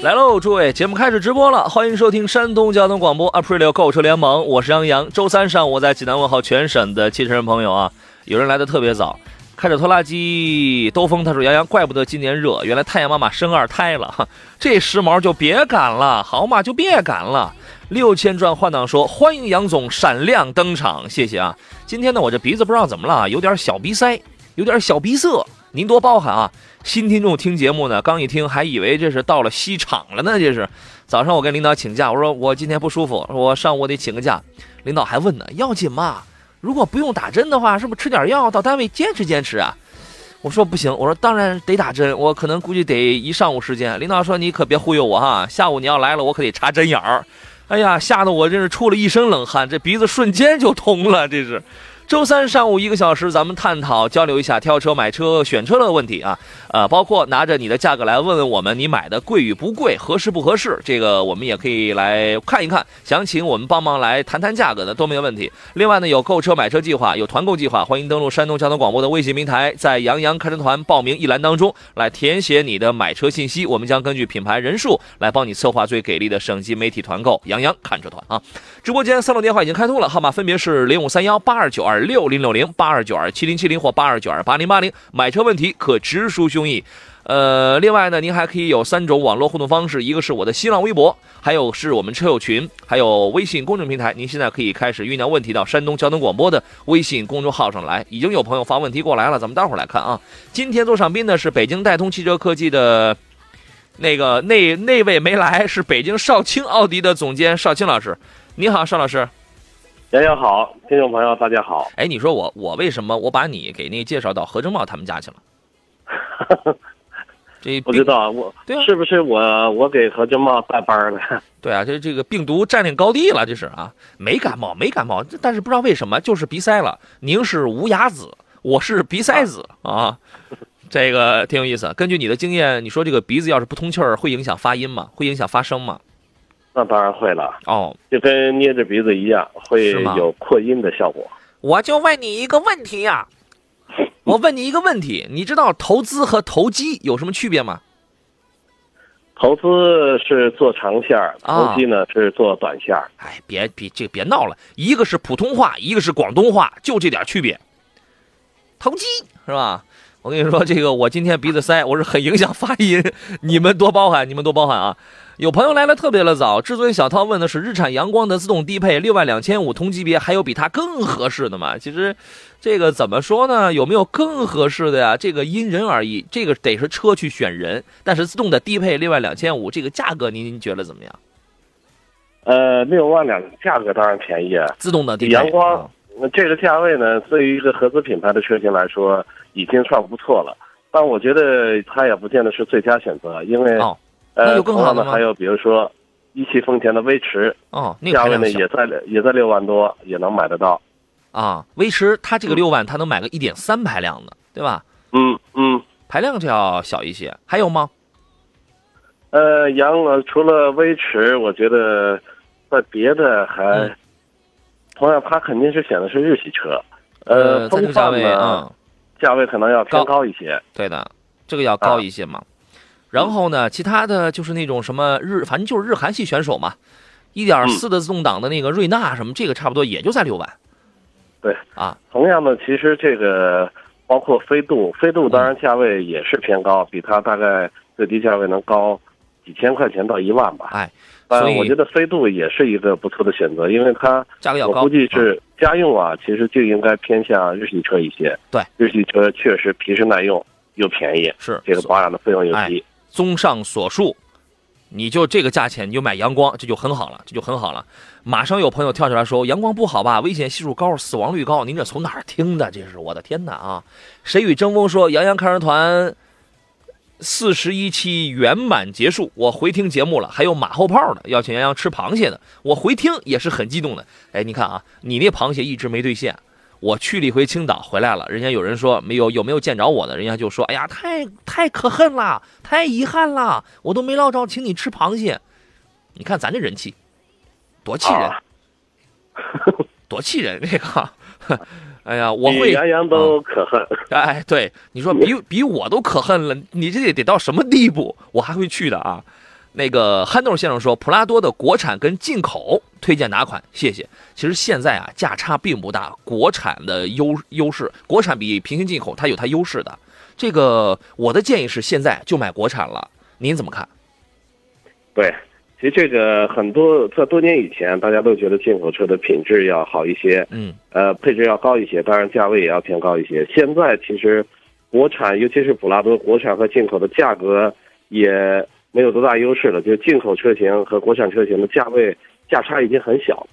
来喽，诸位，节目开始直播了，欢迎收听山东交通广播 Aprilio 购车联盟，我是杨洋。周三上午在济南问候全省的汽车人朋友啊，有人来的特别早，开着拖拉机兜风，他说杨洋，怪不得今年热，原来太阳妈妈生二胎了，这时髦就别赶了，好嘛就别赶了。六千转换挡说欢迎杨总闪亮登场，谢谢啊。今天呢，我这鼻子不知道怎么了，有点小鼻塞，有点小鼻塞。您多包涵啊！新听众听节目呢，刚一听还以为这是到了西厂了呢。这是早上我跟领导请假，我说我今天不舒服，我上午得请个假。领导还问呢，要紧吗？如果不用打针的话，是不是吃点药到单位坚持坚持啊？我说不行，我说当然得打针，我可能估计得一上午时间。领导说你可别忽悠我哈，下午你要来了，我可得查针眼儿。哎呀，吓得我真是出了一身冷汗，这鼻子瞬间就通了，这是。周三上午一个小时，咱们探讨交流一下挑车、买车、选车的问题啊，呃，包括拿着你的价格来问问我们，你买的贵与不贵，合适不合适，这个我们也可以来看一看。想请我们帮忙来谈谈价格的都没有问题。另外呢，有购车买车计划，有团购计划，欢迎登录山东交通广播的微信平台，在杨洋看车团报名一栏当中来填写你的买车信息，我们将根据品牌人数来帮你策划最给力的省级媒体团购。杨洋看车团啊，直播间三路电话已经开通了，号码分别是零五三幺八二九二。六零六零八二九二七零七零或八二九二八零八零，买车问题可直抒胸臆。呃，另外呢，您还可以有三种网络互动方式，一个是我的新浪微博，还有是我们车友群，还有微信公众平台。您现在可以开始酝酿问题到山东交通广播的微信公众号上来。已经有朋友发问题过来了，咱们待会儿来看啊。今天做上宾的是北京戴通汽车科技的那个那那位没来，是北京少卿奥迪的总监少卿老师。你好，邵老师。杨洋好，听众朋友大家好。哎，你说我我为什么我把你给那介绍到何正茂他们家去了？这不知道我对啊，是不是我我给何正茂带班了？对啊，这这个病毒占领高地了，这是啊，没感冒没感冒，但是不知道为什么就是鼻塞了。您是无牙子，我是鼻塞子啊，这个挺有意思。根据你的经验，你说这个鼻子要是不通气儿，会影响发音吗？会影响发声吗？那当然会了哦，就跟捏着鼻子一样，会有扩音的效果。我就问你一个问题呀，我问你一个问题，你知道投资和投机有什么区别吗？投资是做长线儿，投机呢是做短线儿。哎，别别这别闹了，一个是普通话，一个是广东话，就这点区别。投机是吧？我跟你说，这个我今天鼻子塞，我是很影响发音，你们多包涵，你们多包涵啊。有朋友来的特别的早，至尊小涛问的是日产阳光的自动低配六万两千五同级别，还有比它更合适的吗？其实，这个怎么说呢？有没有更合适的呀？这个因人而异，这个得是车去选人。但是自动的低配六万两千五，这个价格您觉得怎么样？呃，六万两价格当然便宜啊。自动的低配阳光，这个价位呢，对于一个合资品牌的车型来说，已经算不错了。但我觉得它也不见得是最佳选择，因为。那有更好的吗？还有比如说，一汽丰田的威驰，哦，那个价位呢也在也在六万多，也能买得到。啊，威驰它这个六万，它能买个一点三排量的，对吧？嗯嗯，排量就要小一些。还有吗？呃，杨老，除了威驰，我觉得在别的还，同样，它肯定是选的是日系车。呃，风范呢，价位可能要偏高一些。对的，这个要高一些嘛。然后呢，其他的就是那种什么日，反正就是日韩系选手嘛，一点四的自动挡的那个瑞纳什么，这个差不多也就在六万。对啊，同样的，其实这个包括飞度，飞度当然价位也是偏高，比它大概最低价位能高几千块钱到一万吧。哎，所以我觉得飞度也是一个不错的选择，因为它价格要高。我估计是家用啊，其实就应该偏向日系车一些。对，日系车确实皮实耐用又便宜，是这个保养的费用又低。综上所述，你就这个价钱，你就买阳光，这就很好了，这就很好了。马上有朋友跳出来说阳光不好吧，危险系数高，死亡率高。您这从哪儿听的？这是我的天哪啊！谁与争锋说杨洋看人团四十一期圆满结束，我回听节目了，还有马后炮的，邀请杨洋吃螃蟹的，我回听也是很激动的。哎，你看啊，你那螃蟹一直没兑现。我去了一回青岛，回来了，人家有人说没有有没有见着我的，人家就说，哎呀，太太可恨了，太遗憾了，我都没捞着请你吃螃蟹。你看咱这人气，多气人，多气人这个。哎呀，我会杨洋都可恨。哎，对，你说比比我都可恨了，你这得得到什么地步，我还会去的啊。那个憨豆先生说，普拉多的国产跟进口推荐哪款？谢谢。其实现在啊，价差并不大，国产的优优势，国产比平行进口它有它优势的。这个我的建议是，现在就买国产了。您怎么看？对，其实这个很多在多年以前，大家都觉得进口车的品质要好一些，嗯，呃，配置要高一些，当然价位也要偏高一些。现在其实国产，尤其是普拉多，国产和进口的价格也。没有多大优势了，就进口车型和国产车型的价位价差已经很小，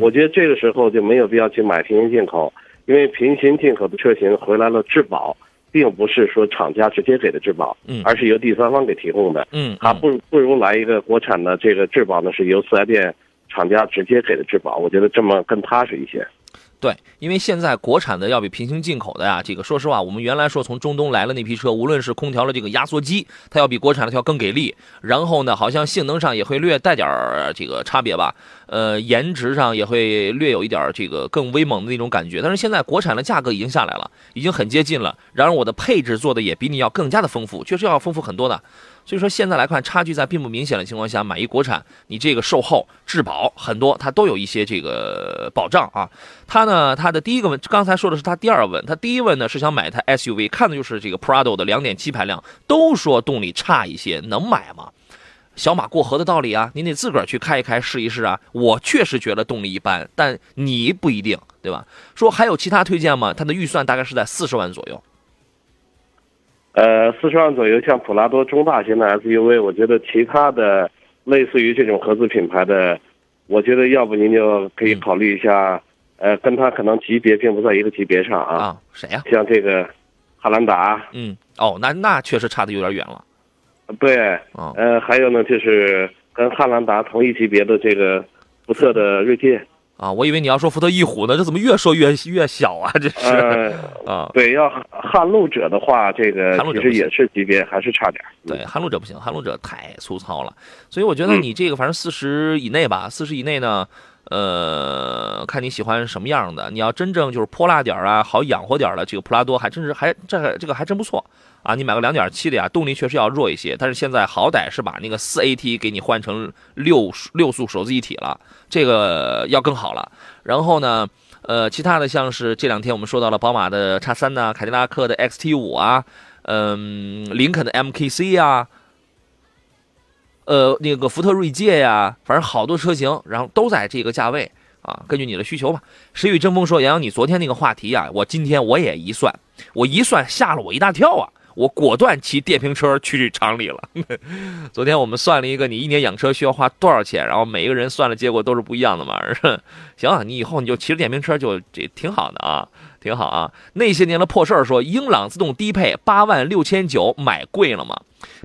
我觉得这个时候就没有必要去买平行进口，因为平行进口的车型回来了质保，并不是说厂家直接给的质保，嗯，而是由第三方给提供的，嗯，还不如不如来一个国产的这个质保呢，是由四 S 店厂家直接给的质保，我觉得这么更踏实一些。对，因为现在国产的要比平行进口的呀，这个说实话，我们原来说从中东来了那批车，无论是空调的这个压缩机，它要比国产的要更给力，然后呢，好像性能上也会略带点儿这个差别吧，呃，颜值上也会略有一点这个更威猛的那种感觉。但是现在国产的价格已经下来了，已经很接近了，然而我的配置做的也比你要更加的丰富，确实要丰富很多的。所以说现在来看，差距在并不明显的情况下，买一国产，你这个售后质保很多，它都有一些这个保障啊。他呢，他的第一个问，刚才说的是他第二问，他第一问呢是想买一台 SUV，看的就是这个 Prado 的2.7排量，都说动力差一些，能买吗？小马过河的道理啊，你得自个儿去开一开，试一试啊。我确实觉得动力一般，但你不一定，对吧？说还有其他推荐吗？他的预算大概是在四十万左右。呃，四十万左右，像普拉多中大型的 SUV，我觉得其他的类似于这种合资品牌的，我觉得要不您就可以考虑一下，呃，跟它可能级别并不在一个级别上啊。啊，谁呀？像这个汉兰达。嗯，哦，那那确实差的有点远了。对。哦。呃，还有呢，就是跟汉兰达同一级别的这个福特的锐界。啊，我以为你要说福特翼虎呢，这怎么越说越越小啊？这是啊，对，要撼路者的话，这个其实也是级别还是差点。对，撼路者不行，撼路者太粗糙了。所以我觉得你这个反正四十以内吧，四十以内呢，呃，看你喜欢什么样的。你要真正就是泼辣点啊，好养活点的，这个普拉多还真是还这这个还真不错。啊，你买个两点七的呀，动力确实要弱一些，但是现在好歹是把那个四 AT 给你换成六六速手自一体了，这个要更好了。然后呢，呃，其他的像是这两天我们说到了宝马的叉三呐，凯迪拉克的 XT 五啊，嗯，林肯的 MKC 呀，呃，那个福特锐界呀，反正好多车型，然后都在这个价位啊，根据你的需求吧。谁与争锋说，杨洋，你昨天那个话题呀，我今天我也一算，我一算吓了我一大跳啊。我果断骑电瓶车去厂里了。昨天我们算了一个，你一年养车需要花多少钱，然后每一个人算的结果都是不一样的嘛。行，你以后你就骑着电瓶车就这挺好的啊，挺好啊。那些年的破事儿，说英朗自动低配八万六千九买贵了吗？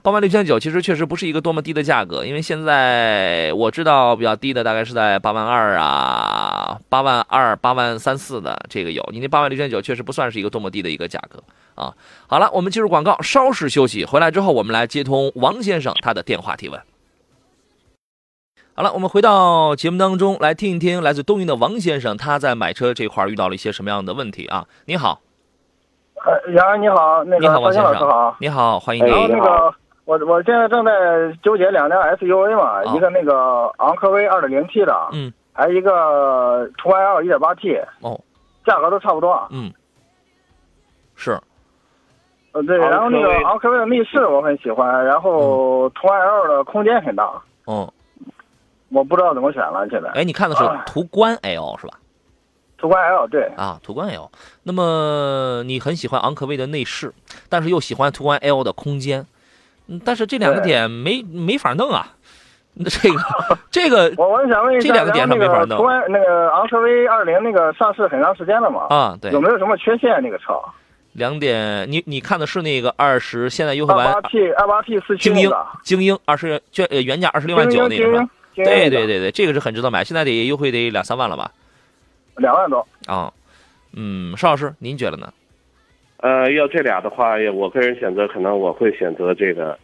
八万六千九其实确实不是一个多么低的价格，因为现在我知道比较低的大概是在八万二啊，八万二、八万三四的这个有。你那八万六千九确实不算是一个多么低的一个价格。啊，好了，我们进入广告，稍事休息，回来之后我们来接通王先生他的电话提问。好了，我们回到节目当中来听一听来自东营的王先生他在买车这块遇到了一些什么样的问题啊？你好，呃，杨你好，那个王先生。好，你好，欢迎你。然后那个我我现在正在纠结两辆 SUV 嘛，一个那个昂科威 2.0T 的，嗯，还有一个途安 L 1.8T，哦，价格都差不多，嗯，是。呃，对，然后那个昂科威的内饰我很喜欢，然后途安 L 的空间很大。嗯，我不知道怎么选了，现在。哎，你看的是途观 L 是吧？途观 L 对。啊，途观 L。那么你很喜欢昂科威的内饰，但是又喜欢途观 L 的空间，但是这两个点没没法弄啊。那 这个这个 我我想问一下，这两个点上没法弄途观那个昂科威二零那个上市很长时间了嘛？啊，对有，没有什么缺陷？那个车两点，你你看的是那个二十，现在优惠完二八 T 二八 T 四驱精英那个精英二十原呃原价二十六万精九那个是吧英精英？精英对那个对对对，这个是很值得买，现在得优惠得两三万了吧？两万多。啊，嗯，邵老师您觉得呢？呃，要这俩的话，我个人选择可能我会选择这个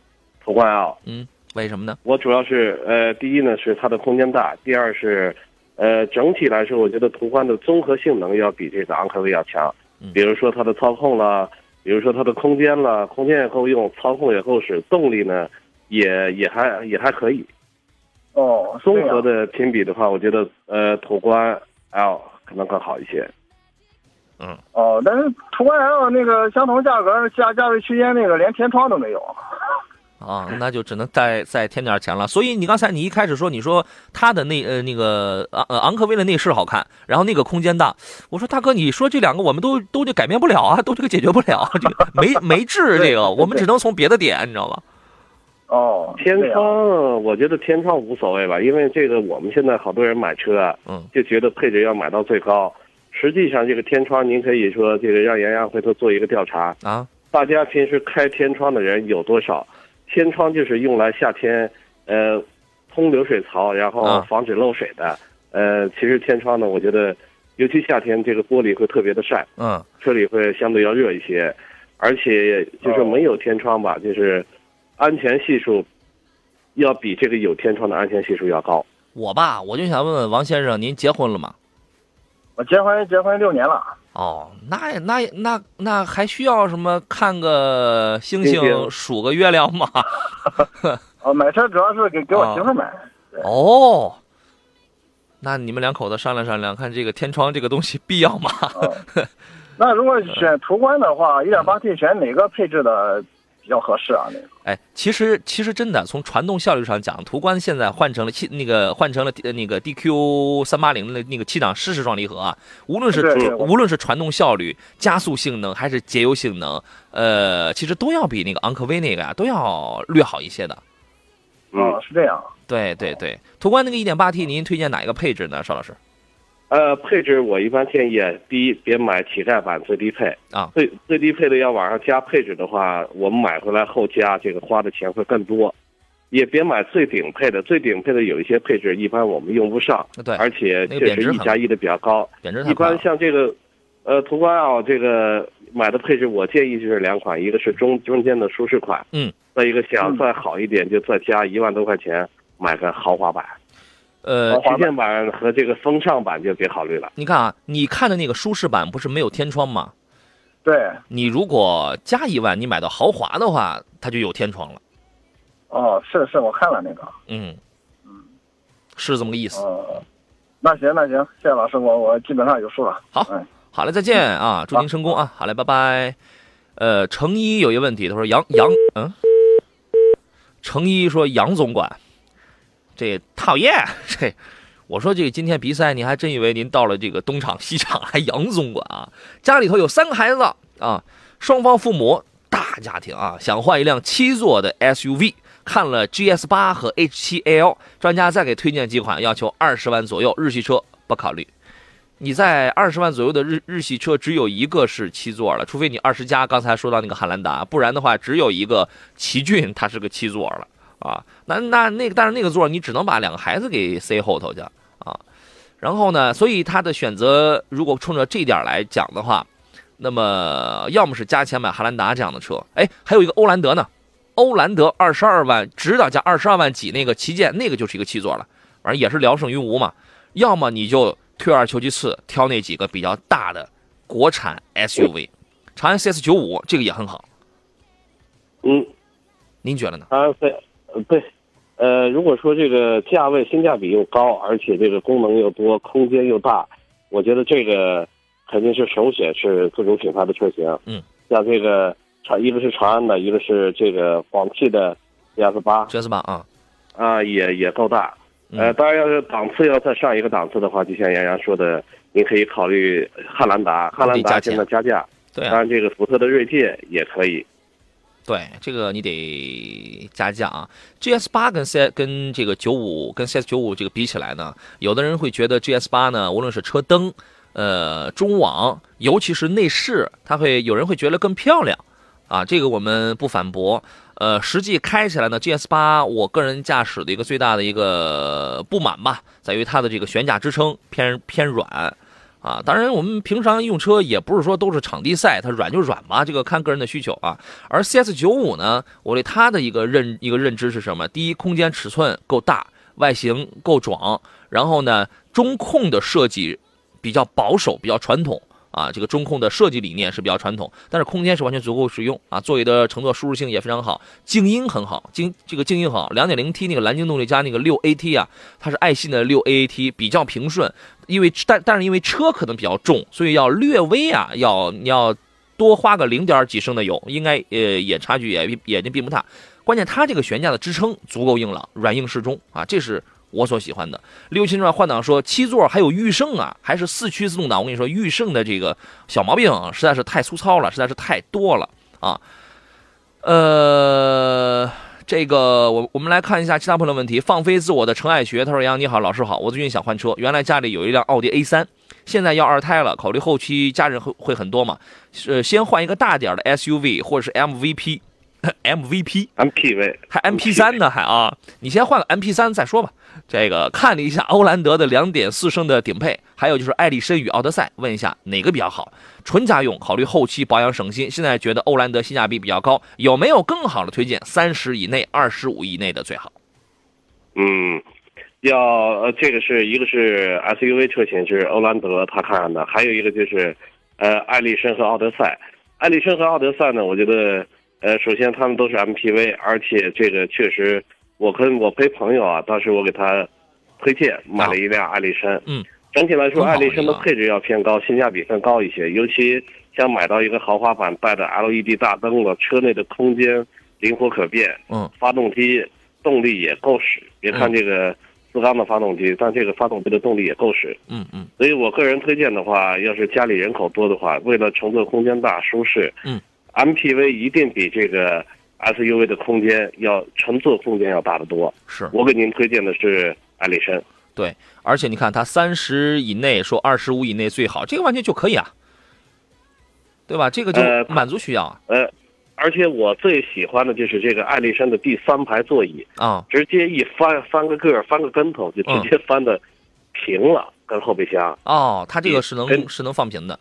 途观 L。嗯，为什么呢？我主要是呃，第一呢是它的空间大，第二是呃整体来说，我觉得途观的综合性能要比这个昂科威要强嗯。比如说它的操控啦，比如说它的空间了，空间也够用，操控也够使，动力呢也也还也还可以。哦，综合的评比的话，我觉得呃途观 L 可能更好一些。嗯哦，但是途观 L 那个相同价格价价位区间那个连天窗都没有。啊，那就只能再再添点钱了。所以你刚才你一开始说，你说它的那呃那个昂呃昂科威的内饰好看，然后那个空间大。我说大哥，你说这两个我们都都就改变不了啊，都这个解决不了，这个没没治这个，我们只能从别的点，你知道吧？哦，天窗，我觉得天窗无所谓吧，因为这个我们现在好多人买车啊，嗯。就觉得配置要买到最高。实际上，这个天窗，您可以说这个让杨洋回头做一个调查，啊，大家平时开天窗的人有多少？天窗就是用来夏天，呃，通流水槽，然后啊。防止漏水的。呃，其实天窗呢，我觉得，尤其夏天，这个玻璃会特别的晒，嗯。车里会相对要热一些，而且就是没有天窗吧，就是安全系数要比这个有天窗的安全系数要高。我吧，我就想问问王先生，您结婚了吗？我结婚结婚六年了。哦，那那那那还需要什么看个星星、星星数个月亮吗？哦，买车主要是给给我啊媳妇买。哦，那你们两口子商量商量，看这个天窗这个东西必要吗？哦，那如果选途观的话，一点八 T 选哪个配置的比较合适啊？那个哎，其实其实真的从传动效率上讲，途观现在换成了七那个换成了呃那个 DQ 三八零的那个七档湿式双离合啊，无论是无论是传动效率、加速性能还是节油性能，呃，其实都要比那个昂科威那个呀、都要略好一些的。嗯哦，是这样。对对对，途观那个一点八 T，您推荐哪一个配置呢，邵老师？呃，配置我一般建议，第一别买乞丐版最低配啊，最最低配的要往上加配置的话，我们买回来后加这个花的钱会更多。也别买最顶配的，最顶配的有一些配置一般我们用不上，对，而且确实一加一的比较高。贬值太一般。像这个，呃，途观 L 这个买的配置，我建议就是两款，一个是中中间的舒适款，嗯，再一个想嗯再好一点，就再加一万多块钱买个豪华版。呃旗舰版和这个风尚版就别考虑了。你看啊，你看的那个舒适版不是没有天窗吗？对，你如果加一万，你买到豪华的话，它就有天窗了。哦，是是，我看了那个。嗯，是这么个意思。哦，那行那行，谢谢老师，我我基本上有数了。好嗯，好嘞，再见啊，祝您成功啊！好嘞，拜拜。呃，程一有一个问题，他说杨杨嗯，程一说杨总管，这讨厌 这。我说这个今天比赛，你还真以为您到了这个东厂西厂，还杨总管啊？家里头有三个孩子啊，双方父母大家庭啊，想换一辆七座的 SUV，看了 GS 八和 H 7 L，专家再给推荐几款，要求二十万左右，日系车不考虑。你在二十万左右的日日系车只有一个是七座了，除非你二十加，刚才说到那个汉兰达，不然的话只有一个奇骏，它是个七座了啊。那那那个，但是那个座你只能把两个孩子给塞后头去啊。然后呢，所以他的选择如果冲着这点来讲的话，那么要么是加钱买汉兰达这样的车，哎，还有一个欧蓝德呢，欧蓝德二十二万，指导价二十二万几那个旗舰，那个就是一个七座了，反正也是聊胜于无嘛。要么你就退而求其次，挑那几个比较大的国产 SUV，长安 CS 九五这个也很好，嗯，您觉得呢？啊对，呃对，呃，如果说这个价位性价比又高，而且这个功能又多，空间又大，我觉得这个肯定是首选是各种品牌的车型。嗯，像这个长，一个是长安的，一个是这个广汽的 GS 八 GS 八啊，啊，也也够大。呃，嗯当然要是档次要再上一个档次的话，就像杨洋说的，您可以考虑汉兰达，汉兰达现在加价，对啊，当然这个福特的锐界也可以。对，这个你得加价啊。GS 八跟 C 跟这个九五跟 CS 九五这个比起来呢，有的人会觉得 GS 八呢，无论是车灯、呃中网，尤其是内饰，它会有人会觉得更漂亮啊。这个我们不反驳。呃，实际开起来呢，GS 八我个人驾驶的一个最大的一个不满吧，在于它的这个悬架支撑偏偏软。啊，当然，我们平常用车也不是说都是场地赛，它软就软嘛，这个看个人的需求啊。而 CS 九五呢，我对它的一个认一个认知是什么？第一，空间尺寸够大，外形够壮，然后呢，中控的设计比较保守，比较传统。啊，这个中控的设计理念是比较传统，但是空间是完全足够使用啊。座椅的乘坐舒适性也非常好，静音很好，静这个静音好。2.0T 那个蓝鲸动力加那个 6AT 啊，它是爱信的 6AT，比较平顺。因为但但是因为车可能比较重，所以要略微啊，要你要多花个零点几升的油，应该呃也差距也也并不大。关键它这个悬架的支撑足够硬朗，软硬适中啊，这是。我所喜欢的六七转换挡说七座还有驭胜啊，还是四驱自动挡？我跟你说，驭胜的这个小毛病实在是太粗糙了，实在是太多了啊。呃，这个我我们来看一下其他朋友的问题。放飞自我的陈爱学他说：“杨你好，老师好，我最近想换车，原来家里有一辆奥迪 A 三，现在要二胎了，考虑后期家人会会很多嘛？呃，先换一个大点的 SUV 或者是 MVP。” MVP，MPV 还 MP 三呢，还啊！你先换个 MP 三再说吧。这个看了一下欧蓝德的两点四升的顶配，还有就是艾力绅与奥德赛，问一下哪个比较好？纯家用，考虑后期保养省心。现在觉得欧蓝德性价比比较高，有没有更好的推荐？三十以内、二十五以内的最好。嗯，要呃，这个是一个是 SUV 车型，是欧蓝德他看上的，还有一个就是呃，艾力绅和奥德赛。艾力绅和奥德赛呢，我觉得。呃，首先他们都是 MPV，而且这个确实，我跟我陪朋友啊，当时我给他推荐买了一辆艾力绅。嗯，整体来说，艾力绅的配置要偏高，性价比更高一些。尤其像买到一个豪华版带着 LED 大灯的，车内的空间灵活可变。嗯，发动机动力也够使。别看这个四缸的发动机，但这个发动机的动力也够使。嗯嗯。所以我个人推荐的话，要是家里人口多的话，为了乘坐空间大、舒适。嗯。MPV 一定比这个 SUV 的空间要乘坐空间要大得多。是我给您推荐的是艾力绅。对，而且你看它三十以内说二十五以内最好，这个完全就可以啊，对吧？这个就满足需要啊。呃，而且我最喜欢的就是这个艾力绅的第三排座椅啊，直接一翻翻个个翻个跟头就直接翻的平了，跟后备箱。哦，它这个是能是能放平的。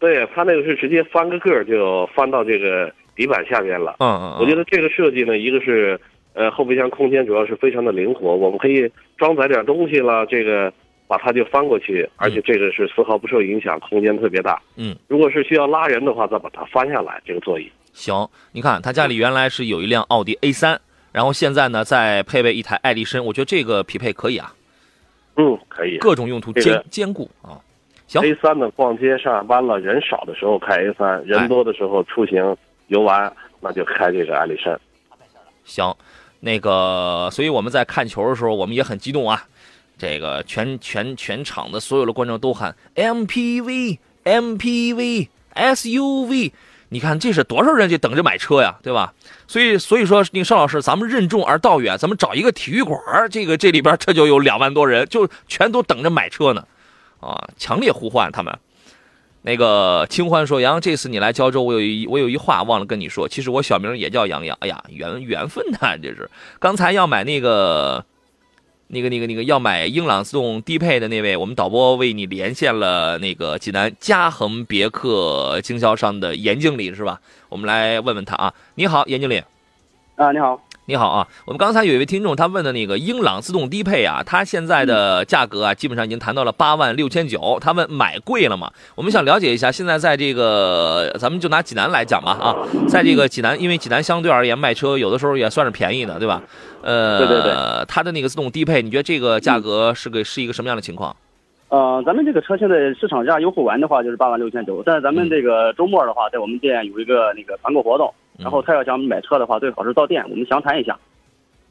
对，它那个是直接翻个个就翻到这个底板下边了。嗯嗯，我觉得这个设计呢，一个是呃后备箱空间主要是非常的灵活，我们可以装载点东西了，这个把它就翻过去，而且这个是丝毫不受影响，空间特别大。嗯，如果是需要拉人的话，再把它翻下来，这个座椅。行，你看他家里原来是有一辆奥迪 A 三，然后现在呢再配备一台爱丽绅，我觉得这个匹配可以啊。嗯，可以，各种用途兼兼顾啊。A 三呢，逛街上下班了，人少的时候开 A 三，人多的时候出行游玩，那就开这个艾力绅。行，那个，所以我们在看球的时候，我们也很激动啊。这个全全全场的所有的观众都喊 MPV MPV SUV，你看这是多少人就等着买车呀，对吧？所以所以说，那个邵老师，咱们任重而道远，咱们找一个体育馆，这个这里边这就有两万多人，就全都等着买车呢。啊！强烈呼唤他们。那个清欢说：“杨，这次你来胶州，我有一我有一话忘了跟你说。其实我小名也叫杨洋。哎呀，缘缘分呐，这是。刚才要买那个，那个那个那个要买英朗自动低配的那位，我们导播为你连线了那个济南嘉恒别克经销商的严经理，是吧？我们来问问他啊。你好，严经理。啊，你好。”你好啊，我们刚才有一位听众，他问的那个英朗自动低配啊，它现在的价格啊，基本上已经谈到了八万六千九。他问买贵了吗？我们想了解一下，现在在这个，咱们就拿济南来讲吧啊，在这个济南，因为济南相对而言卖车有的时候也算是便宜的，对吧？呃，对对对，它的那个自动低配，你觉得这个价格是个是一个什么样的情况？呃，咱们这个车现在市场价优惠完的话就是八万六千九，但是咱们这个周末的话，在我们店有一个那个团购活动，然后他要想买车的话，最好是到店，我们详谈一下。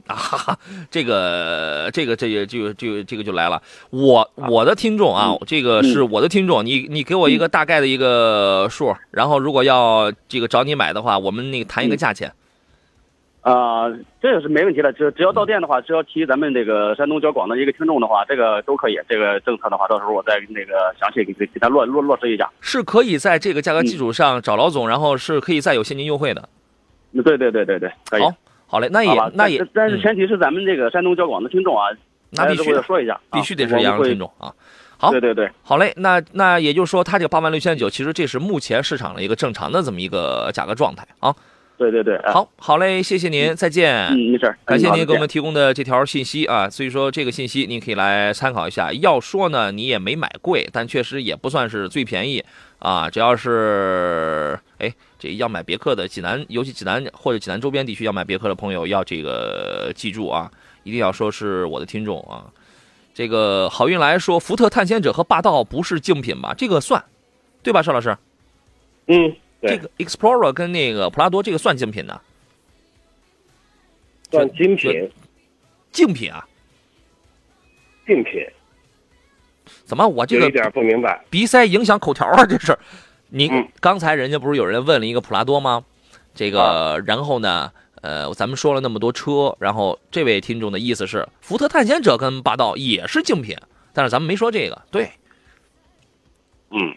啊，哈 哈，这个这个这个就就这个就来了。我我的听众啊，这个是我的听众，你你给我一个大概的一个数，然后如果要这个找你买的话，我们那个谈一个价钱。啊、这个是没问题的，只只要到店的话，只要提咱们这个山东交广的一个听众的话，这个都可以。这个政策的话，到时候我再那个详细给给给他落落落实一下。是可以在这个价格基础上找老总，然后是可以再有现金优惠的。嗯对对对对对，可以。好，好嘞，那也，那也但但是嗯前提是咱们这个山东交广的听众啊，那必须的说一下，啊必须得是杨洋听。众啊。好对对对，好嘞，那那也就是说，它这个八万六千九，其实这是目前市场的一个正常的这么一个价格状态啊。对对对，哎，好，好嘞，谢谢您，再见。嗯，没事，感谢您给我们嗯提供的这条信息啊，所以说这个信息您可以来参考一下。要说呢，你也没买贵，但确实也不算是最便宜啊。只要是哎，这要买别克的济南，尤其济南或者济南周边地区要买别克的朋友，要这个记住啊，一定要说是我的听众啊。这个好运来说，福特探险者和霸道不是竞品吧？这个算，对吧，邵老师？嗯，对这个 Explorer 跟那个普拉多这个算精品的？算精品，竞品啊？竞品，怎么我这个有一点不明白。鼻塞影响口条啊？这是，你嗯刚才人家不是有人问了一个普拉多吗？这个，然后呢，呃，咱们说了那么多车，然后这位听众的意思是，福特探险者跟霸道也是竞品，但是咱们没说这个。对嗯，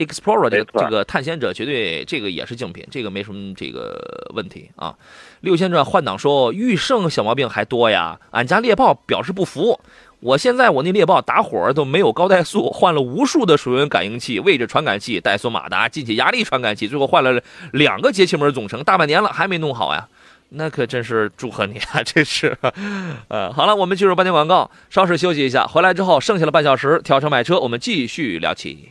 ，Explorer 这个这个探险者绝对这个也是竞品，这个没什么这个问题啊。六千转换挡说驭胜小毛病还多呀，俺家猎豹表示不服。我现在我那猎豹打火都没有高怠速，换了无数的水温感应器、位置传感器、怠速马达、进气压力传感器，最后换了两个节气门总成，大半年了还没弄好呀。那可真是祝贺你啊！这是，呃，好了，我们进入半天广告，稍事休息一下，回来之后剩下的半小时调车买车，我们继续聊起。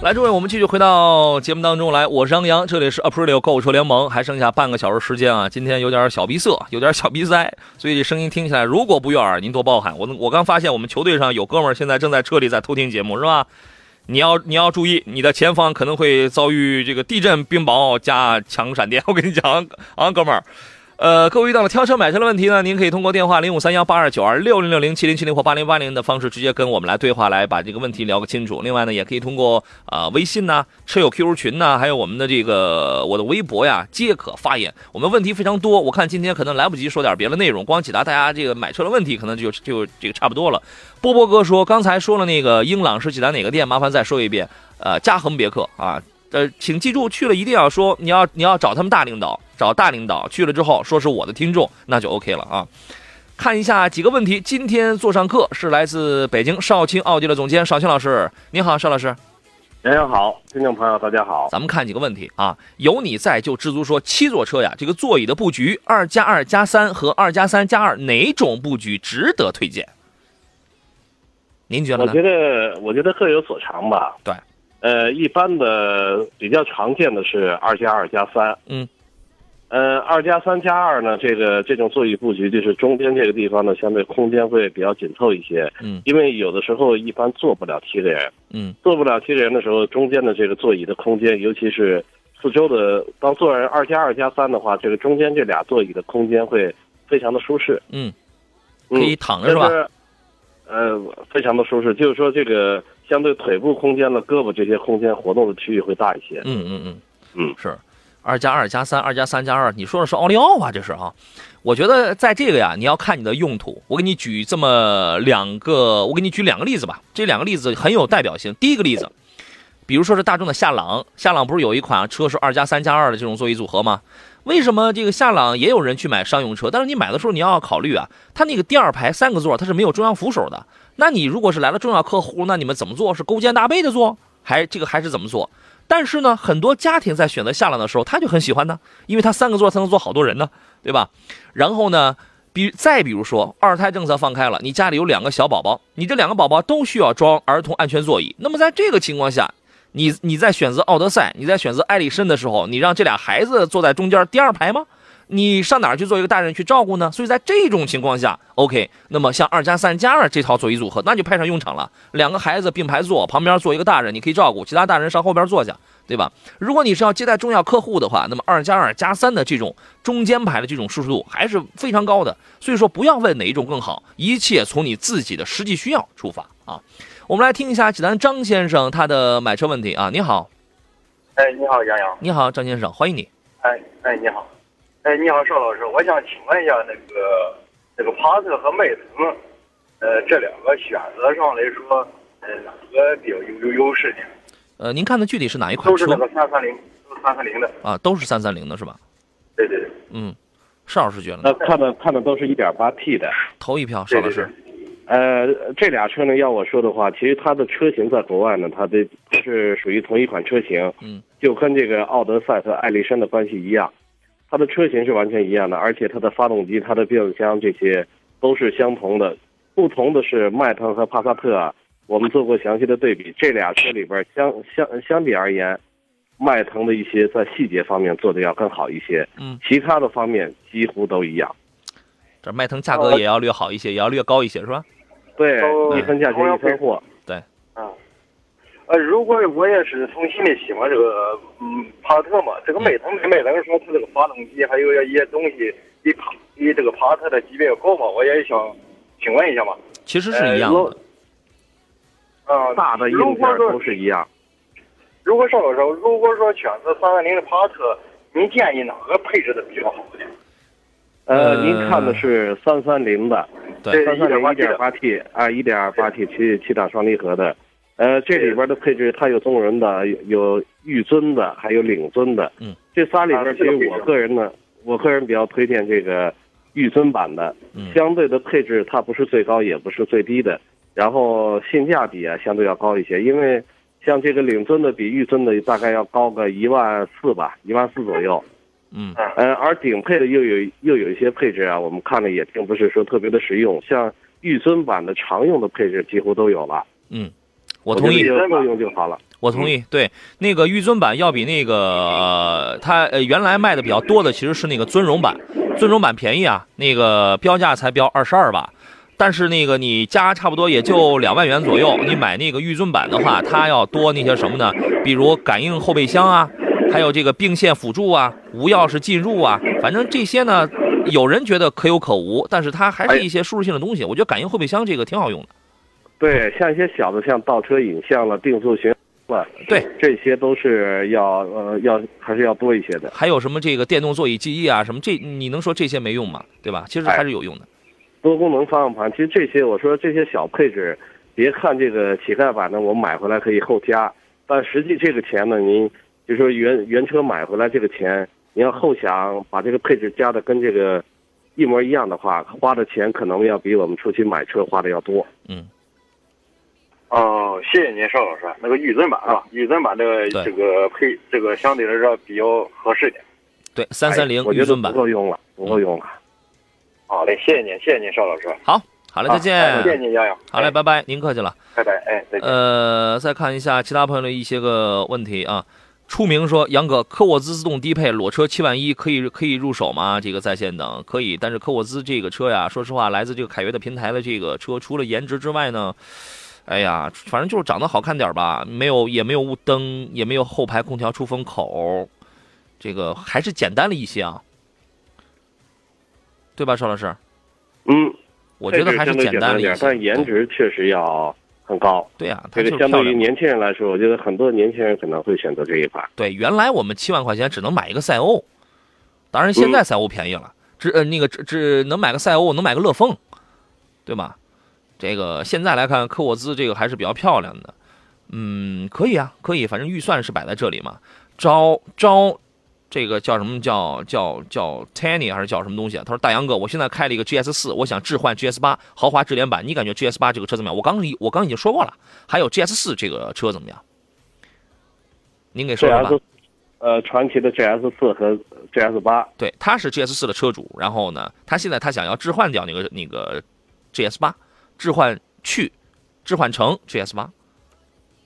来，诸位，我们继续回到节目当中来，我是张扬，这里是 Aprilio 购物车联盟，还剩下半个小时时间啊，今天有点小鼻塞，有点小鼻塞，所以这声音听起来如果不悦耳，您多包涵。我我刚发现我们球队上有哥们儿现在正在车里在偷听节目，是吧？你要你要注意，你的前方可能会遭遇这个地震、冰雹加强闪电。我跟你讲啊，哥们儿。呃，各位遇到了挑车买车的问题呢，您可以通过电话零五三幺八二九二六零六零七零七零或八零八零的方式直接跟我们来对话，来把这个问题聊个清楚。另外呢，也可以通过啊、微信呐、车友 QQ 群呐、还有我们的这个我的微博呀，皆可发言。我们问题非常多，我看今天可能来不及说点别的内容，光解答大家这个买车的问题，可能就就这个差不多了。波波哥说，刚才说了那个英朗是济南哪个店？麻烦再说一遍。呃，嘉恒别克啊，呃，请记住，去了一定要说你要你要找他们大领导，找大领导去了之后说是我的听众，那就 OK 了啊。看一下几个问题，今天做上课是来自北京少卿奥迪的总监少卿老师，你好，邵老师。杨洋好，听众朋友大家好。咱们看几个问题啊，有你在就知足说七座车呀，这个座椅的布局二加二加三和二加三加二哪种布局值得推荐？您觉得呢？我觉得，我觉得各有所长吧。对，呃，一般的比较常见的是二加二加三。嗯。呃，二加三加二呢，这个这种座椅布局就是中间这个地方呢，相对空间会比较紧凑一些。嗯因为有的时候一般坐不了七个人，嗯坐不了七个人的时候，中间的这个座椅的空间，尤其是四周的，当坐人二加二加三的话，这个中间这俩座椅的空间会非常的舒适。嗯，嗯可以躺着是吧？呃，非常的舒适，就是说这个相对腿部空间的胳膊这些空间活动的区域会大一些。嗯嗯嗯嗯，是。二加二加三，二加三加二，你说的是奥利奥啊？这是啊？我觉得在这个呀，你要看你的用途。我给你举这么两个，我给你举两个例子吧。这两个例子很有代表性。第一个例子，比如说是大众的夏朗，夏朗不是有一款车是二加三加二的这种座椅组合吗？为什么这个夏朗也有人去买商用车？但是你买的时候你要考虑啊，它那个第二排三个座它是没有中央扶手的。那你如果是来了重要客户，那你们怎么做？是勾肩搭背的坐，还这个还是怎么做？但是呢，很多家庭在选择夏朗的时候，他就很喜欢呢，因为他三个座才能坐好多人呢，对吧？然后呢，比再比如说二胎政策放开了，你家里有两个小宝宝，你这两个宝宝都需要装儿童安全座椅。那么在这个情况下，你你在选择奥德赛，你在选择艾力绅的时候，你让这俩孩子坐在中间第二排吗？你上哪儿去做一个大人去照顾呢？所以在这种情况下，OK，那么像二加三加二这套座椅组合，那就派上用场了。两个孩子并排坐，旁边坐一个大人，你可以照顾，其他大人上后边坐下，对吧？如果你是要接待重要客户的话，那么二加二加三的这种中间排的这种舒适度还是非常高的。所以说，不要问哪一种更好，一切从你自己的实际需要出发啊。我们来听一下济南张先生他的买车问题啊。你好，哎，你好，杨洋。你好，张先生，欢迎你。哎哎，你好。哎，你好，邵老师，我想请问一下，那个那个帕特和迈腾，呃，这两个选择上来说，呃，哪个比较有有优势呢？呃，您看的具体是哪一款车都是那个三三零，都是三三零的。啊？都是三三零的是吧？对对对。嗯，邵老师觉得呢那？看的看的都是一点八 T 的。投一票，邵对对老师。呃，这俩车呢，要我说的话，其实它的车型在国外呢，它的它是属于同一款车型，嗯，就跟这个奥德赛和艾力绅的关系一样，它的车型是完全一样的，而且它的发动机、它的变速箱这些都是相同的，不同的是迈腾和帕萨特啊，我们做过详细的对比，这俩车里边相相相比而言，迈腾的一些在细节方面做的要更好一些，嗯，其他的方面几乎都一样。这迈腾价格也要略好一些，也要略高一些，是吧？对，一分价钱一分货。啊。呃，如果我也是从心里喜欢这个嗯帕特嘛，这个迈腾迈腾说它这个发动机还有一些东西比帕比这个帕特的级别要高嘛，我也想请问一下嘛。其实是一样的。啊，大的如硬件都是一样。如果邵老师，如果说选择三三零的帕特，您建议哪个配置的比较好呢？呃，呃您看的是三三零的，对三三零一 1.8T 点八 T 啊，一点八 T 七七档双离合的，呃，这里边的配置它有中人的，有有御尊的，还有领尊的。嗯，这仨里啊边，其实我个人呢，我个人比较推荐这个玉尊版的，嗯相对的配置它不是最高，也不是最低的，然后性价比啊相对要高一些，因为像这个领尊的比玉尊的大概要高个一万四吧，一万四左右。嗯呃，而顶配的又有又有一些配置啊，我们看了也并不是说特别的实用，像玉尊版的常用的配置几乎都有了。嗯，我同意用就好了。我同意。对，那个御尊版要比那个呃，它呃原来卖的比较多的其实是那个尊荣版，尊荣版便宜啊，那个标价才标二十二吧。但是那个你加差不多也就两万元左右，你买那个御尊版的话，它要多那些什么呢？比如感应后备箱啊，还有这个并线辅助啊，无钥匙进入啊，反正这些呢，有人觉得可有可无，但是它还是一些舒适性的东西。我觉得感应后备箱这个挺好用的。对，像一些小的，像倒车影像了、定速巡航了，对，这些都是要呃要还是要多一些的。还有什么这个电动座椅记忆啊，什么这你能说这些没用吗？对吧？其实还是有用的。多功能方向盘，其实这些我说这些小配置，别看这个乞丐版的，我买回来可以后加，但实际这个钱呢，您就说原原车买回来这个钱，你要后想把这个配置加的跟这个一模一样的话，花的钱可能要比我们出去买车花的要多。嗯，哦，谢谢您，邵老师。那个预尊版啊，预尊版这个这个配这个相对来说比较合适点。对，三三零预尊版不。够用了，不够用了。好嘞，谢谢您，谢谢您，邵老师。好，好嘞，再见。哎谢谢您，洋洋。好嘞，哎拜拜，您客气了。拜拜，哎，再见。呃，再看一下其他朋友的一些个问题啊。出名说杨哥，科沃兹自动低配裸车七万一可以可以入手吗？这个在线等可以，但是科沃兹这个车呀，说实话，来自这个凯越的平台的这个车，除了颜值之外呢，哎呀，反正就是长得好看点吧，没有也没有雾灯，也没有后排空调出风口，这个还是简单了一些啊，对吧，邵老师？嗯，我觉得还是简单了一些但颜值确实要很高。对啊，它这就相对于年轻人来说，我觉得很多年轻人可能会选择这一款。对，原来我们七万块钱只能买一个赛欧，当然现在赛欧便宜了，只呃那个只只能买个赛欧，能买个乐风，对吧？这个现在来看，科沃兹这个还是比较漂亮的，嗯，可以啊，可以，反正预算是摆在这里嘛。招招，这个叫什么叫叫叫 Tanny 还是叫什么东西啊？他说大杨哥，我现在开了一个 GS 四，我想置换 GS 八豪华智联版，你感觉 GS 八这个车怎么样？我刚已我刚已经说过了，还有 GS 四这个车怎么样？您给说说吧。呃，传奇的 GS 四和 GS 八，对，他是 GS 四的车主，然后呢，他现在他想要置换掉那个那个 GS 八，置换去，置换成 GS 八。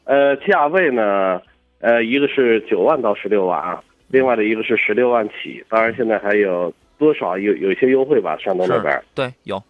呃，价位呢，呃，一个是九万到十六万啊，另外的一个是十六万起，当然现在还有多少有有一些优惠吧，山东那边对，有，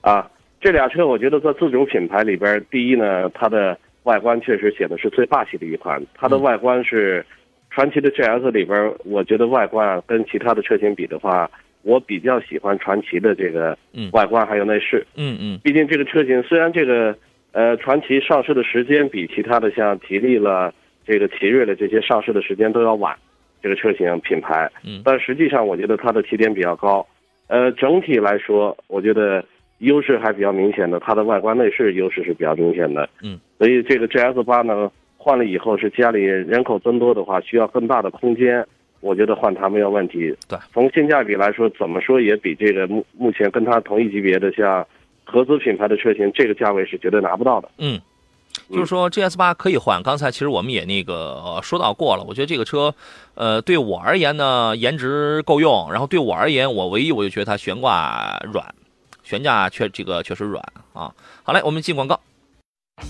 啊，这俩车我觉得在自主品牌里边，第一呢，它的外观确实显得是最霸气的一款，它的嗯外观是传奇的 GS 里边，我觉得外观啊跟其他的车型比的话，我比较喜欢传奇的这个嗯。外观还有内饰。嗯嗯。毕竟这个车型虽然这个呃传奇上市的时间比其他的像吉利了、这个奇瑞的这些上市的时间都要晚，这个车型品牌，嗯。但实际上我觉得它的起点比较高，呃，整体来说，我觉得优势还比较明显的，它的外观内饰优势是比较明显的，嗯，所以这个 GS 八呢换了以后是家里人口增多的话，需要更大的空间。我觉得换它没有问题。对，从性价比来说，怎么说也比这个目目前跟它同一级别的像合资品牌的车型，这个价位是绝对拿不到的。嗯，就是说 GS 八可以换。刚才其实我们也那个、呃说到过了，我觉得这个车，呃，对我而言呢，颜值够用。然后对我而言，我唯一我就觉得它悬挂软，悬架确这个确实软啊。好嘞，我们进广告。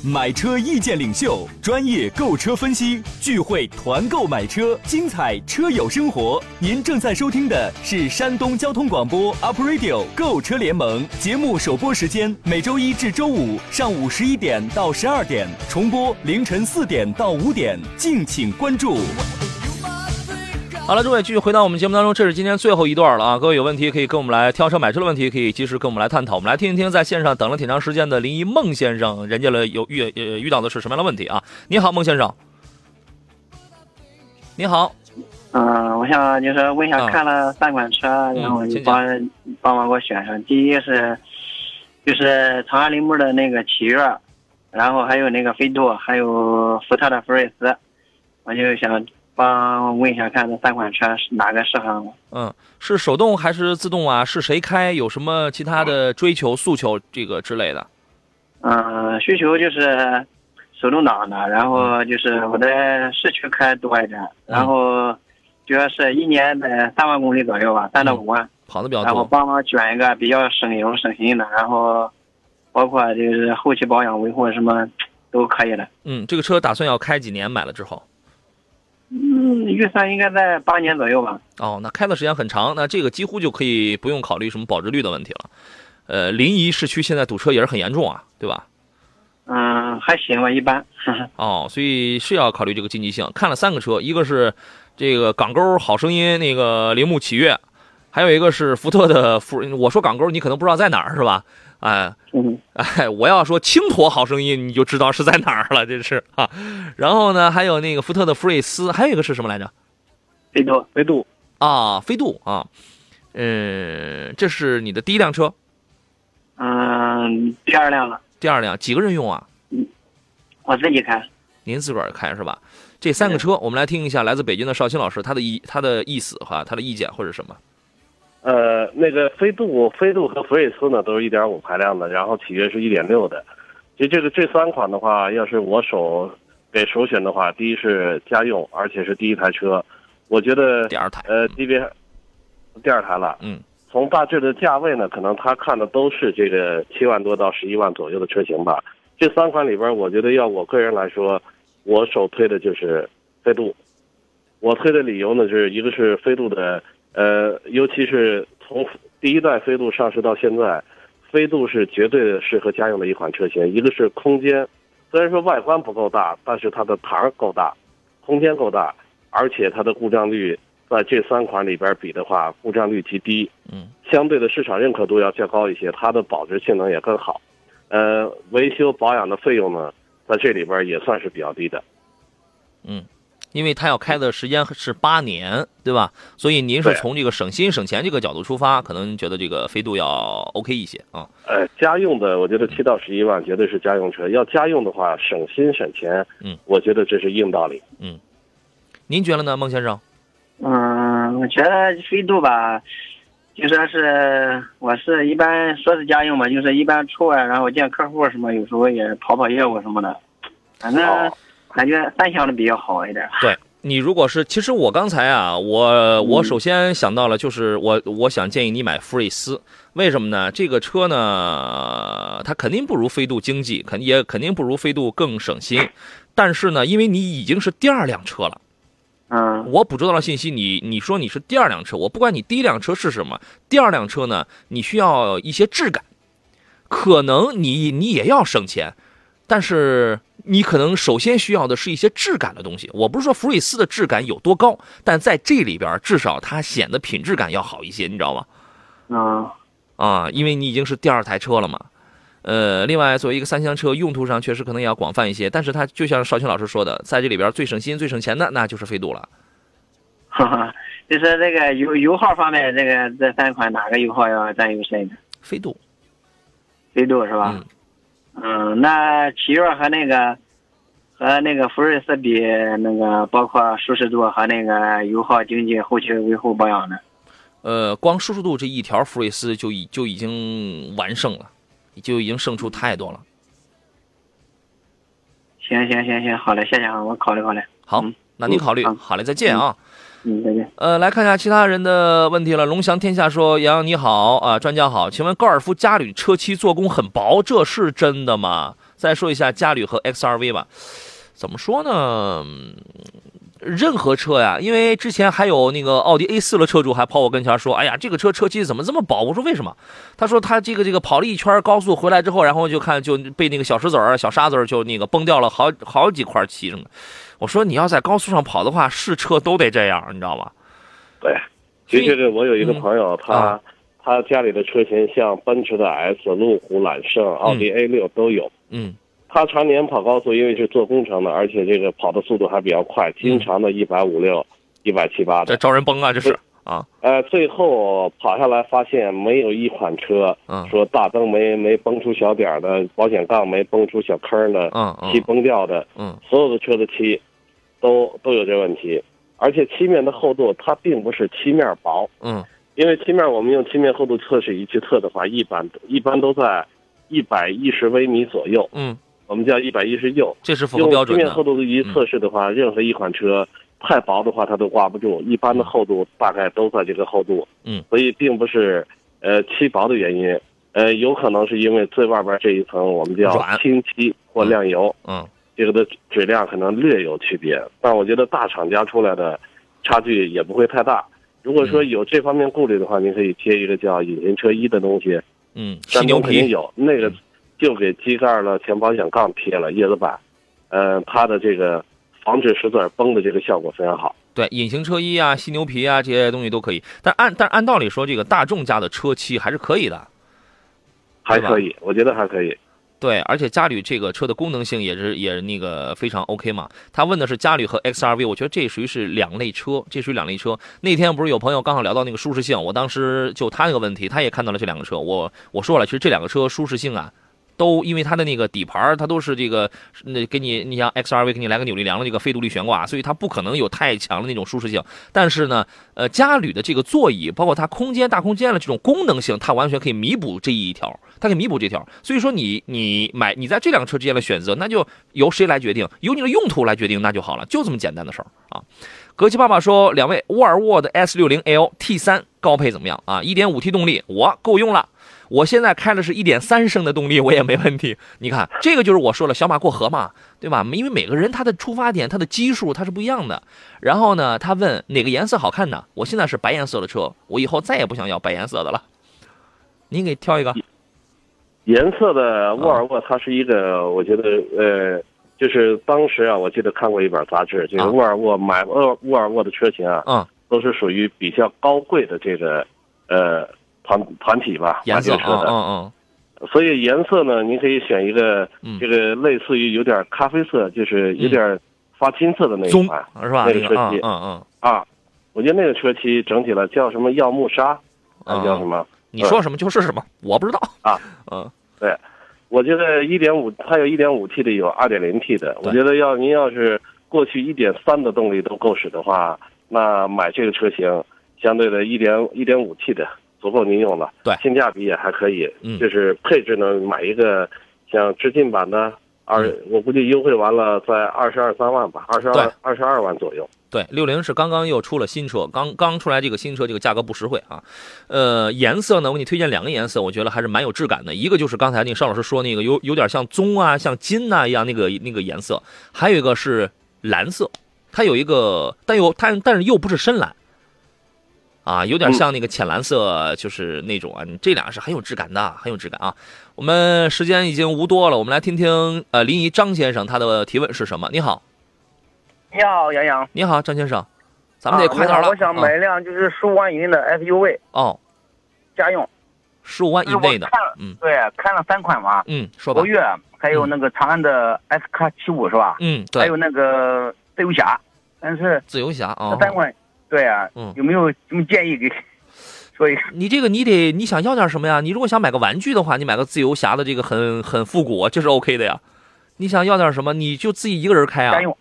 买车意见领袖，专业购车分析，聚会团购买车，精彩车友生活。您正在收听的是山东交通广播 Up Radio 购车联盟节目首播时间，每周一至周五上午十一点到十二点，重播凌晨四点到五点，敬请关注。好了，诸位，继续回到我们节目当中，这是今天最后一段了啊！各位有问题可以跟我们来挑车买车的问题，可以及时跟我们来探讨。我们来听一听在线上等了挺长时间的临沂孟先生，人家了有遇呃遇到的是什么样的问题啊？你好，孟先生。你好，嗯，我想就是问一下，啊看了三款车，然后你请帮帮忙给我选上。第一是就是长安铃木的那个启悦，然后还有那个飞度，还有福特的福睿斯，我就想帮问一下，看这三款车是哪个适合我？嗯，是手动还是自动啊？是谁开？有什么其他的追求、诉求这个之类的？嗯，需求就是手动挡的，然后就是我在市区开多一点，然后主要是一年在三万公里左右吧，三到五万。跑的比较然后。帮忙选一个比较省油省心的，然后包括就是后期保养维护什么都可以的。嗯，这个车打算要开几年？买了之后？嗯，预算应该在八年左右吧。哦，那开的时间很长，那这个几乎就可以不用考虑什么保值率的问题了。呃，临沂市区现在堵车也是很严重啊，对吧？嗯，还行吧，一般。哦，所以是要考虑这个经济性。看了三个车，一个是这个港沟好声音那个铃木启悦，还有一个是福特的福。我说港沟，你可能不知道在哪儿是吧？哎嗯哎，我要说轻佗好声音，你就知道是在哪儿了，这是啊。然后呢，还有那个福特的福睿斯，还有一个是什么来着？飞度，飞度，啊，飞度啊。嗯，这是你的第一辆车，嗯，第二辆了，第二辆几个人用啊？我自己开。您自个儿开是吧？这三个车，我们来听一下来自北京的邵青老师他的意他的意思哈，他的意见或者什么。呃，那个飞度、飞度和福睿斯呢，都是一点五排量的，然后启悦是一点六的。其实这个这三款的话，要是我首给首选的话，第一是家用，而且是第一台车，我觉得第二台，呃级别第二台了。嗯，从大致的价位呢，可能他看的都是这个七万多到十一万左右的车型吧。这三款里边，我觉得要我个人来说，我首推的就是飞度。我推的理由呢，就是一个是飞度的，呃，尤其是从第一代飞度上市到现在，飞度是绝对适合家用的一款车型。一个是空间，虽然说外观不够大，但是它的盘儿够大，空间够大，而且它的故障率在这三款里边比的话，故障率极低，嗯，相对的市场认可度要较高一些，它的保值性能也更好。呃，维修保养的费用呢，在这里边也算是比较低的。因为他要开的时间是八年，对吧？所以您是从这个省心省钱这个角度出发，可能觉得这个飞度要 OK 一些啊。呃，家用的，我觉得七到十一万绝对是家用车。要家用的话，省心省钱，嗯，我觉得这是硬道理。嗯您觉得呢，孟先生？嗯，我觉得飞度吧，就说是我是一般说是家用嘛，就是一般出外然后见客户什么，有时候也跑跑业务什么的，反正哦感觉三厢的比较好一点。对你如果是，其实我刚才啊，我我首先想到了，就是我我想建议你买福睿斯，为什么呢？这个车呢，它肯定不如飞度经济，肯也肯定不如飞度更省心，但是呢，因为你已经是第二辆车了。嗯我捕捉到了信息，你你说你是第二辆车，我不管你第一辆车是什么，第二辆车呢，你需要一些质感，可能你你也要省钱，但是你可能首先需要的是一些质感的东西。我不是说福睿斯的质感有多高，但在这里边至少它显得品质感要好一些，你知道吗？啊啊，因为你已经是第二台车了嘛。呃，另外作为一个三厢车，用途上确实可能也要广泛一些，但是它就像邵青老师说的，在这里边最省心、最省钱的那就是飞度了。哈哈，就是这个油油耗方面，这个这三款哪个油耗要占优势呢？飞度，飞度是吧？嗯，那奇越和那个和那个福睿斯比，那个包括舒适度和那个油耗经济、后期维护保养的。呃，光舒适度这一条，福睿斯就已就已经完胜了，就已经胜出太多了。行行行行，好嘞，谢谢啊，我考虑考虑。好嗯，那您考虑，嗯好嘞，再见啊。嗯，再见。呃，来看一下其他人的问题了。龙翔天下说：“杨洋你好啊，专家好，请问高尔夫嘉旅车漆做工很薄，这是真的吗？再说一下嘉旅和 XRV 吧。怎么说呢？任何车呀，因为之前还有那个奥迪 A 4的车主还跑我跟前说：“哎呀，这个车车漆怎么这么薄？”我说：“为什么？”他说：“他这个这个跑了一圈高速回来之后，然后就看就被那个小石子儿、小沙子儿就那个崩掉了好好几块漆什么。”我说：“你要在高速上跑的话，是车都得这样，你知道吗？”对，的确是我有一个朋友，他、啊他家里的车型像奔驰的 S、路虎揽胜、奥迪 A 六都有。嗯他常年跑高速，因为是做工程的，而且这个跑的速度还比较快，经常的一百五六、一百七八这。招人崩啊，这是啊，呃，最后跑下来发现没有一款车嗯说大灯没没崩出小点儿的，保险杠没崩出小坑的，嗯漆嗯崩掉的，嗯所有的车的漆都都有这问题。而且漆面的厚度它并不是漆面薄，嗯因为漆面我们用漆面厚度测试仪去测的话，一般一般都在一百一十微米左右，嗯，我们叫一百一十右。这是符合用标准的漆面厚的。度仪测试的话，任何一款车太薄的话，它都挂不住。一般的厚度大概都在这个厚度。嗯，所以并不是呃漆薄的原因，呃，有可能是因为最外边这一层我们叫软清漆或亮油，嗯这个的质量可能略有区别。但我觉得大厂家出来的差距也不会太大。如果说有这方面顾虑的话，您可以贴一个叫隐形车衣的东西，嗯，犀山牛皮，东肯定有，那个就给机盖了、前保险杠贴了叶子板，呃，它的这个防止石子崩的这个效果非常好。对，隐形车衣啊、犀牛皮啊这些东西都可以。但按但按道理说，这个大众家的车漆还是可以的。还可以，我觉得还可以。对，而且嘉旅这个车的功能性也是也那个非常 OK 嘛。他问的是嘉旅和 XRV，我觉得这属于是两类车，这属于两类车。那天不是有朋友刚好聊到那个舒适性，我当时就他那个问题，他也看到了这两个车。我我说了，其实这两个车舒适性啊，都因为它的那个底盘它都是这个那给你，你像 XRV 给你来个扭力梁的这个非独立悬挂，所以它不可能有太强的那种舒适性。但是呢，呃，嘉旅的这个座椅，包括它空间大空间的这种功能性，它完全可以弥补这一条，它可以弥补这条。所以说你你买你在这辆车之间的选择，那就由谁来决定？由你的用途来决定，那就好了，就这么简单的事儿啊。格奇爸爸说，两位沃尔沃的 S 六零 L T 三高配怎么样啊？一点五 T 动力我够用了。我现在开的是一点三升的动力，我也没问题。你看，这个就是我说了，小马过河嘛，对吧？因为每个人他的出发点、他的基数他是不一样的。然后呢，他问哪个颜色好看呢？我现在是白颜色的车，我以后再也不想要白颜色的了。您给挑一个。颜色的沃尔沃，它是一个，我觉得呃，就是当时啊，我记得看过一本杂志，这个啊沃尔沃买沃沃尔沃的车型啊，嗯，都是属于比较高贵的这个呃团团体吧，颜色，车的。嗯嗯所以颜色呢，您可以选一个嗯这个类似于有点咖啡色，就是有点发金色的那一款是吧？那个车漆嗯嗯，啊。我觉得那个车漆整体了叫什么耀木沙，啊啊叫什么？你说什么就是什么，我不知道啊。嗯，对我觉得一点五，它有一点五 T 的，有二点零 T 的。我觉得要您要是过去一点三的动力都够使的话，那买这个车型，相对的一点一点五 T 的足够您用了。对性价比也还可以。嗯就是配置呢，买一个像致敬版的二，嗯我估计优惠完了在二十二三万吧，二十对二二十二万左右。对，六零是刚刚又出了新车，刚刚出来这个新车，这个价格不实惠啊。呃，颜色呢，我给你推荐两个颜色，我觉得还是蛮有质感的。一个就是刚才那个邵老师说那个有有点像棕啊、像金呐、一样那个那个颜色，还有一个是蓝色，它有一个，但又它但是又不是深蓝。啊，有点像那个浅蓝色，就是那种啊，你这俩是很有质感的，很有质感啊。我们时间已经无多了，我们来听听呃临沂张先生他的提问是什么？你好，你好，杨洋，你好，张先生，咱们得啊快点了。我想买一辆就是十五万以内的 SUV 哦，家用，十五万以内的看了，嗯对，看了三款嘛，嗯，说吧博，越，还有那个长安的 S 卡七五是吧？嗯，对还有，那个自由侠，但是自由侠啊这，三款，对啊，嗯有没有什么建议给 说一个？你这个你得你想要点什么呀？你如果想买个玩具的话，你买个自由侠的这个很很复古，这是 OK 的呀。你想要点什么，你就自己一个人开啊家用，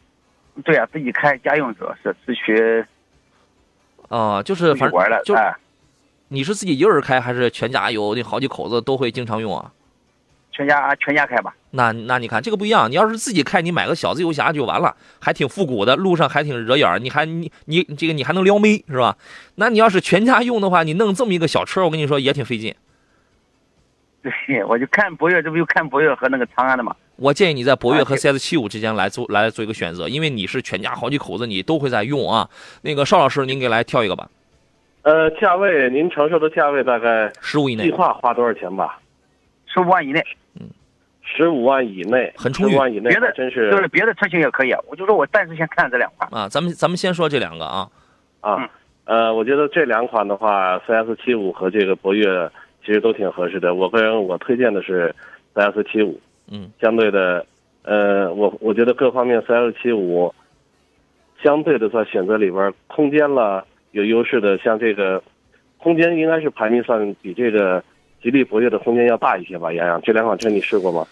对啊，自己开家用主要是自学啊，就是反正玩的，就哎，你是自己一个人开，还是全家有那好几口子都会经常用啊？全家全家开吧。那那你看这个不一样，你要是自己开，你买个小自由侠就完了，还挺复古的，路上还挺惹眼儿，你还你你这个你还能撩妹是吧？那你要是全家用的话，你弄这么一个小车，我跟你说也挺费劲。对，我就看博越，这不就看博越和那个长安的嘛？我建议你在博越和啊 CS 七五之间来做来做一个选择，因为你是全家好几口子，你都会在用啊。那个邵老师，您给来挑一个吧，呃，价位您承受的价位大概十五以内，计划花多少钱吧？十五万以内，十五万以内，很充裕十万以内别的真是就是别的车型也可以。我就说我暂时先看这两款。啊。咱们咱们先说这两个啊，啊，呃，我觉得这两款的话，CS 七五和这个博越其实都挺合适的。我个人我推荐的是 CS 七五，嗯，相对的，呃，我我觉得各方面 CS 七五相对的在选择里边空间了有优势的，像这个空间应该是排名算比这个吉利博越的空间要大一些吧？洋洋，这两款车你试过吗？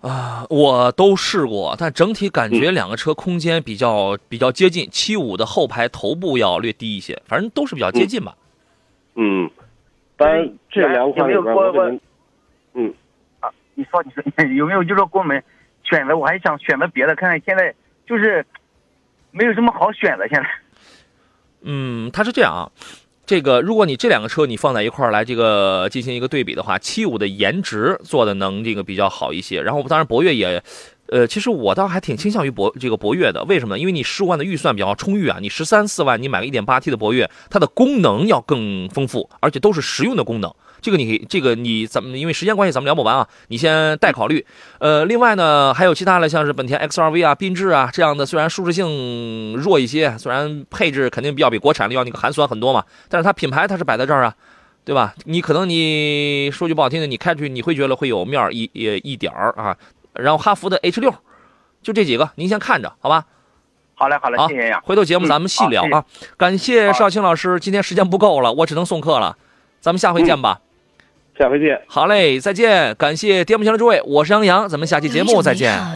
啊，我都试过，但整体感觉两个车空间比较比较接近，七五的后排头部要略低一些，反正都是比较接近吧。嗯，当然这两款里边儿我给您啊，你说你说 有没有就说给我们选择？我还想选择别的，看看现在就是没有什么好选的。现在嗯，它是这样啊，这个如果你这两个车你放在一块儿来这个进行一个对比的话，七五的颜值做的能这个比较好一些，然后当然博越也。呃，其实我倒还挺倾向于博这个博越的，为什么？因为你十五万的预算比较充裕啊，你十三四万你买个一点八 T 的博越，它的功能要更丰富，而且都是实用的功能。这个你，这个你咱们因为时间关系咱们聊不完啊，你先待考虑。呃，另外呢，还有其他的像是本田 XRV 啊、缤智啊这样的，虽然舒适性弱一些，虽然配置肯定要比国产的要那个寒酸很多嘛，但是它品牌它是摆在这儿啊，对吧？你可能你说句不好听的，你开出去你会觉得会有面儿一一一点儿啊。然后哈弗的 H 六，就这几个，您先看着，好吧？好嘞好嘞，好谢谢杨。回头节目咱们细聊啊。感谢少卿老师，今天时间不够了，我只能送客了，咱们下回见吧。下回见。好嘞，再见！感谢电幕前的诸位，我是杨洋，咱们下期节目再见。